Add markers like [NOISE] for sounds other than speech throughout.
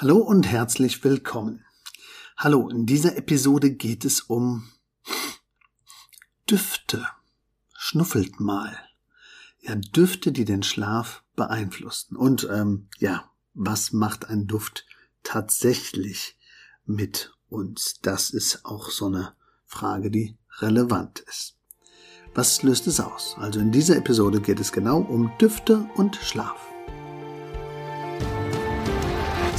Hallo und herzlich willkommen. Hallo, in dieser Episode geht es um Düfte. Schnuffelt mal. Ja, Düfte, die den Schlaf beeinflussen. Und ähm, ja, was macht ein Duft tatsächlich mit uns? Das ist auch so eine Frage, die relevant ist. Was löst es aus? Also in dieser Episode geht es genau um Düfte und Schlaf.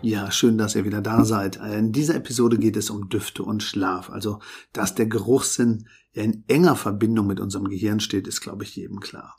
Ja, schön, dass ihr wieder da seid. In dieser Episode geht es um Düfte und Schlaf. Also, dass der Geruchssinn in enger Verbindung mit unserem Gehirn steht, ist, glaube ich, jedem klar.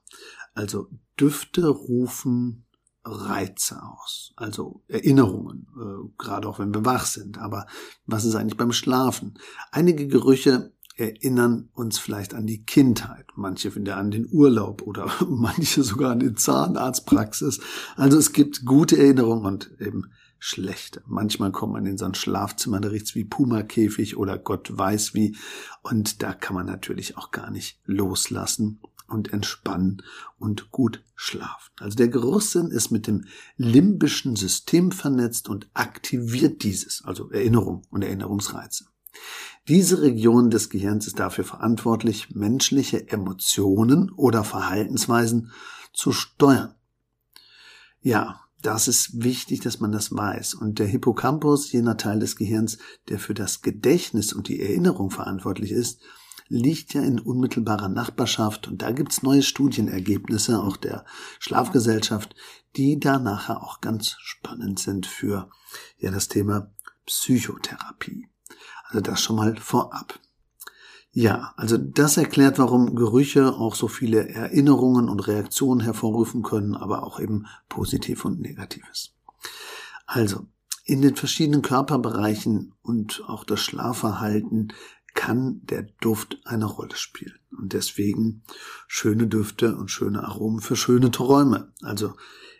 Also, Düfte rufen Reize aus, also Erinnerungen, äh, gerade auch wenn wir wach sind. Aber was ist eigentlich beim Schlafen? Einige Gerüche erinnern uns vielleicht an die Kindheit, manche finden an den Urlaub oder [LAUGHS] manche sogar an die Zahnarztpraxis. Also es gibt gute Erinnerungen und eben schlechte. Manchmal kommt man in so ein Schlafzimmer, da riecht's wie Pumakäfig oder Gott weiß wie. Und da kann man natürlich auch gar nicht loslassen und entspannen und gut schlafen. Also der Geruchssinn ist mit dem limbischen System vernetzt und aktiviert dieses, also Erinnerung und Erinnerungsreize. Diese Region des Gehirns ist dafür verantwortlich, menschliche Emotionen oder Verhaltensweisen zu steuern. Ja, das ist wichtig, dass man das weiß. Und der Hippocampus, jener Teil des Gehirns, der für das Gedächtnis und die Erinnerung verantwortlich ist, liegt ja in unmittelbarer Nachbarschaft. Und da gibt's neue Studienergebnisse, auch der Schlafgesellschaft, die da nachher auch ganz spannend sind für ja das Thema Psychotherapie. Also das schon mal vorab. Ja, also das erklärt, warum Gerüche auch so viele Erinnerungen und Reaktionen hervorrufen können, aber auch eben positiv und negatives. Also, in den verschiedenen Körperbereichen und auch das Schlafverhalten kann der Duft eine Rolle spielen. Und deswegen schöne Düfte und schöne Aromen für schöne Träume. Also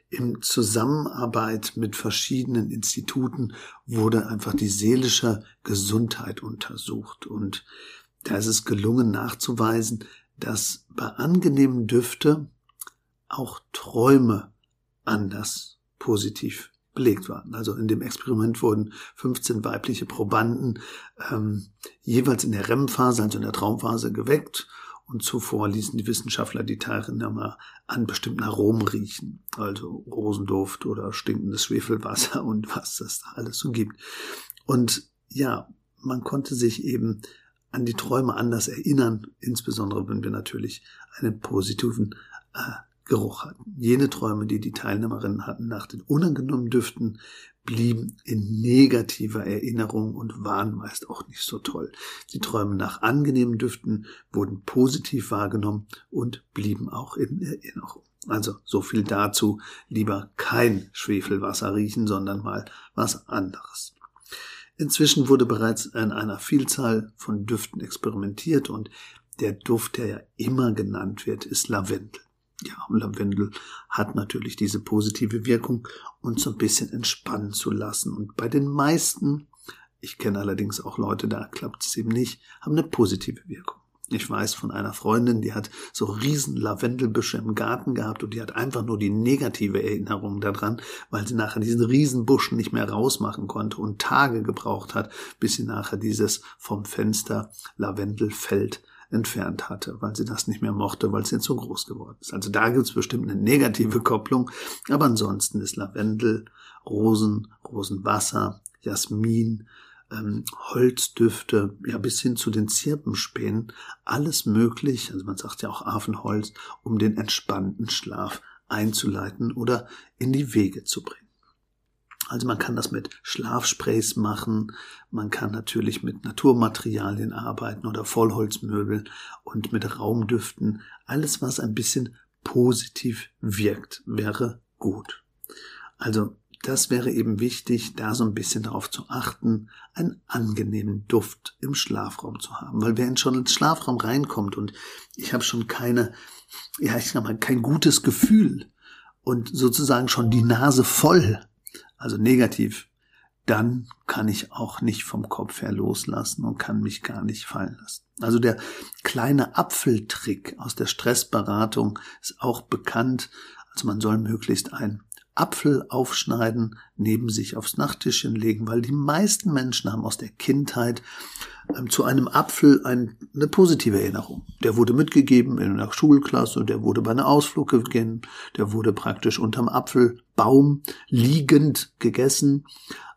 im Zusammenarbeit mit verschiedenen Instituten wurde einfach die seelische Gesundheit untersucht und da ist es gelungen nachzuweisen, dass bei angenehmen Düfte auch Träume anders positiv belegt waren. Also in dem Experiment wurden 15 weibliche Probanden ähm, jeweils in der REM-Phase, also in der Traumphase, geweckt und zuvor ließen die Wissenschaftler die Teilnehmer an bestimmten Aromen riechen, also Rosenduft oder stinkendes Schwefelwasser [LAUGHS] und was das da alles so gibt. Und ja, man konnte sich eben an die Träume anders erinnern, insbesondere wenn wir natürlich einen positiven äh, Geruch hatten. Jene Träume, die die Teilnehmerinnen hatten nach den unangenehmen Düften, blieben in negativer Erinnerung und waren meist auch nicht so toll. Die Träume nach angenehmen Düften wurden positiv wahrgenommen und blieben auch in Erinnerung. Also so viel dazu, lieber kein Schwefelwasser riechen, sondern mal was anderes. Inzwischen wurde bereits in einer Vielzahl von Düften experimentiert und der Duft, der ja immer genannt wird, ist Lavendel. Ja, Lavendel hat natürlich diese positive Wirkung, uns so ein bisschen entspannen zu lassen. Und bei den meisten, ich kenne allerdings auch Leute, da klappt es eben nicht, haben eine positive Wirkung. Ich weiß von einer Freundin, die hat so riesen Lavendelbüsche im Garten gehabt und die hat einfach nur die negative Erinnerung daran, weil sie nachher diesen Riesenbusch nicht mehr rausmachen konnte und Tage gebraucht hat, bis sie nachher dieses vom Fenster Lavendelfeld entfernt hatte, weil sie das nicht mehr mochte, weil es ihr zu groß geworden ist. Also da gibt es bestimmt eine negative Kopplung, aber ansonsten ist Lavendel, Rosen, Rosenwasser, Jasmin, ähm, Holzdüfte, ja bis hin zu den Zirpenspänen, alles möglich, also man sagt ja auch Affenholz, um den entspannten Schlaf einzuleiten oder in die Wege zu bringen. Also man kann das mit Schlafsprays machen, man kann natürlich mit Naturmaterialien arbeiten oder Vollholzmöbeln und mit Raumdüften. Alles, was ein bisschen positiv wirkt, wäre gut. Also das wäre eben wichtig, da so ein bisschen darauf zu achten, einen angenehmen Duft im Schlafraum zu haben. Weil wer schon ins Schlafraum reinkommt und ich habe schon keine, ja, ich sag mal, kein gutes Gefühl und sozusagen schon die Nase voll, also negativ, dann kann ich auch nicht vom Kopf her loslassen und kann mich gar nicht fallen lassen. Also der kleine Apfeltrick aus der Stressberatung ist auch bekannt. Also man soll möglichst ein Apfel aufschneiden, neben sich aufs Nachttischchen legen, weil die meisten Menschen haben aus der Kindheit ähm, zu einem Apfel ein, eine positive Erinnerung. Der wurde mitgegeben in einer Schulklasse, der wurde bei einer Ausflug gegeben, der wurde praktisch unterm Apfelbaum liegend gegessen.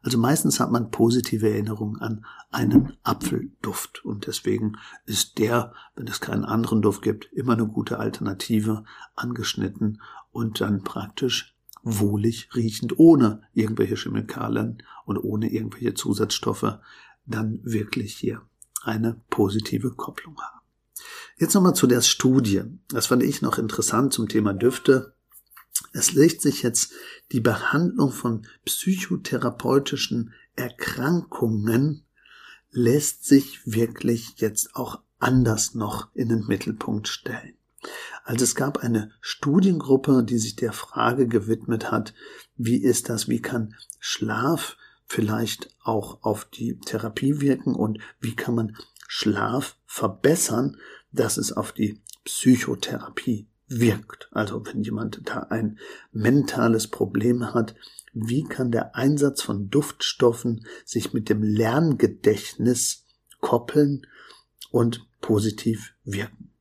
Also meistens hat man positive Erinnerungen an einen Apfelduft und deswegen ist der, wenn es keinen anderen Duft gibt, immer eine gute Alternative angeschnitten und dann praktisch wohlig riechend, ohne irgendwelche Chemikalien und ohne irgendwelche Zusatzstoffe, dann wirklich hier eine positive Kopplung haben. Jetzt nochmal zu der Studie. Das fand ich noch interessant zum Thema Düfte. Es legt sich jetzt die Behandlung von psychotherapeutischen Erkrankungen lässt sich wirklich jetzt auch anders noch in den Mittelpunkt stellen. Also es gab eine Studiengruppe, die sich der Frage gewidmet hat, wie ist das, wie kann Schlaf vielleicht auch auf die Therapie wirken und wie kann man Schlaf verbessern, dass es auf die Psychotherapie wirkt. Also wenn jemand da ein mentales Problem hat, wie kann der Einsatz von Duftstoffen sich mit dem Lerngedächtnis koppeln und positiv wirken?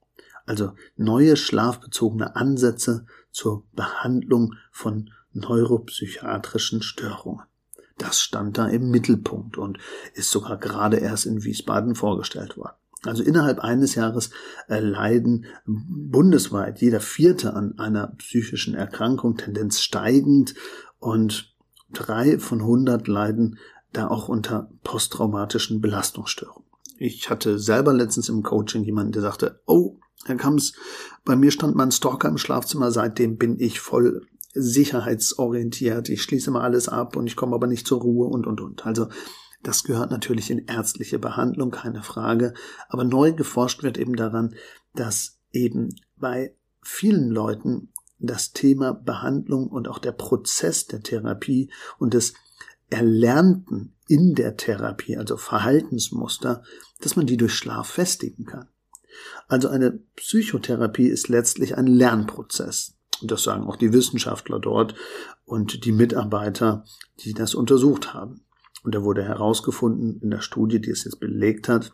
Also neue schlafbezogene Ansätze zur Behandlung von neuropsychiatrischen Störungen. Das stand da im Mittelpunkt und ist sogar gerade erst in Wiesbaden vorgestellt worden. Also innerhalb eines Jahres äh, leiden bundesweit jeder Vierte an einer psychischen Erkrankung, Tendenz steigend und drei von hundert leiden da auch unter posttraumatischen Belastungsstörungen. Ich hatte selber letztens im Coaching jemanden, der sagte, oh, dann kam es, bei mir stand mein Stalker im Schlafzimmer, seitdem bin ich voll sicherheitsorientiert, ich schließe mal alles ab und ich komme aber nicht zur Ruhe und, und, und. Also das gehört natürlich in ärztliche Behandlung, keine Frage. Aber neu geforscht wird eben daran, dass eben bei vielen Leuten das Thema Behandlung und auch der Prozess der Therapie und des Erlernten in der Therapie, also Verhaltensmuster, dass man die durch Schlaf festigen kann. Also eine Psychotherapie ist letztlich ein Lernprozess. Und das sagen auch die Wissenschaftler dort und die Mitarbeiter, die das untersucht haben. Und da wurde herausgefunden in der Studie, die es jetzt belegt hat,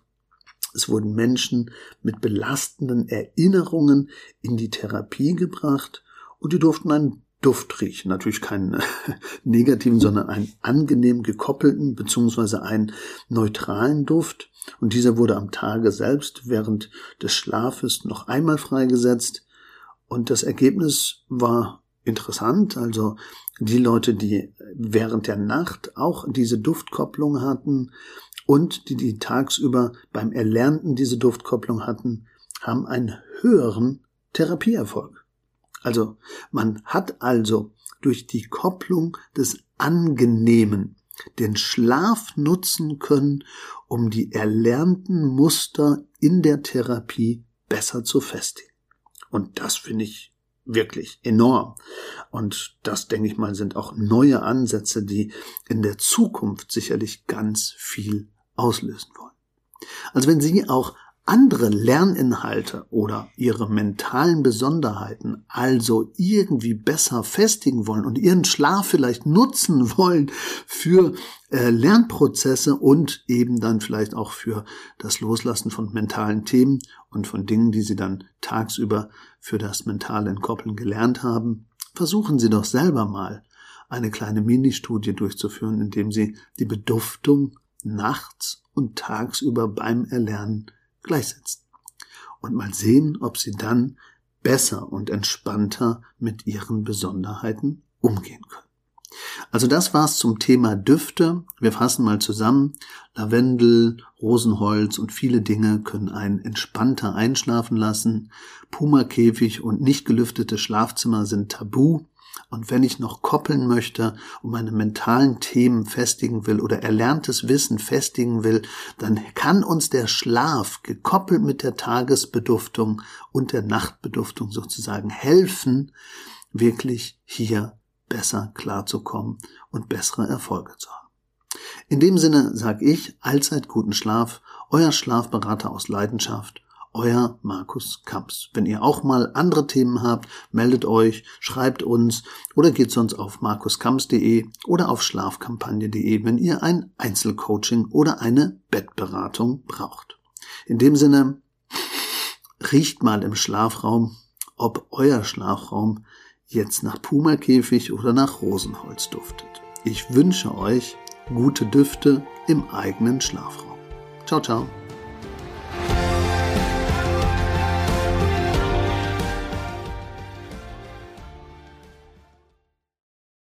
es wurden Menschen mit belastenden Erinnerungen in die Therapie gebracht und die durften einen Duft riechen. Natürlich keinen [LAUGHS] negativen, sondern einen angenehm gekoppelten beziehungsweise einen neutralen Duft. Und dieser wurde am Tage selbst während des Schlafes noch einmal freigesetzt. Und das Ergebnis war interessant. Also die Leute, die während der Nacht auch diese Duftkopplung hatten und die, die tagsüber beim Erlernten diese Duftkopplung hatten, haben einen höheren Therapieerfolg. Also man hat also durch die Kopplung des Angenehmen den Schlaf nutzen können, um die erlernten Muster in der Therapie besser zu festigen. Und das finde ich wirklich enorm. Und das, denke ich mal, sind auch neue Ansätze, die in der Zukunft sicherlich ganz viel auslösen wollen. Also wenn Sie auch andere Lerninhalte oder ihre mentalen Besonderheiten also irgendwie besser festigen wollen und ihren Schlaf vielleicht nutzen wollen für äh, Lernprozesse und eben dann vielleicht auch für das Loslassen von mentalen Themen und von Dingen, die sie dann tagsüber für das mentale Entkoppeln gelernt haben, versuchen Sie doch selber mal eine kleine Ministudie durchzuführen, indem Sie die Beduftung nachts und tagsüber beim Erlernen gleichsetzen und mal sehen, ob sie dann besser und entspannter mit ihren Besonderheiten umgehen können. Also das war's zum Thema Düfte. Wir fassen mal zusammen. Lavendel, Rosenholz und viele Dinge können einen entspannter einschlafen lassen. Pumakäfig und nicht gelüftete Schlafzimmer sind tabu. Und wenn ich noch koppeln möchte und meine mentalen Themen festigen will oder erlerntes Wissen festigen will, dann kann uns der Schlaf gekoppelt mit der Tagesbeduftung und der Nachtbeduftung sozusagen helfen, wirklich hier besser klarzukommen und bessere Erfolge zu haben. In dem Sinne sage ich allzeit guten Schlaf, euer Schlafberater aus Leidenschaft euer Markus Kamps. Wenn ihr auch mal andere Themen habt, meldet euch, schreibt uns oder geht sonst auf markuskamps.de oder auf schlafkampagne.de, wenn ihr ein Einzelcoaching oder eine Bettberatung braucht. In dem Sinne, riecht mal im Schlafraum, ob euer Schlafraum jetzt nach Pumakäfig oder nach Rosenholz duftet. Ich wünsche euch gute Düfte im eigenen Schlafraum. Ciao, ciao.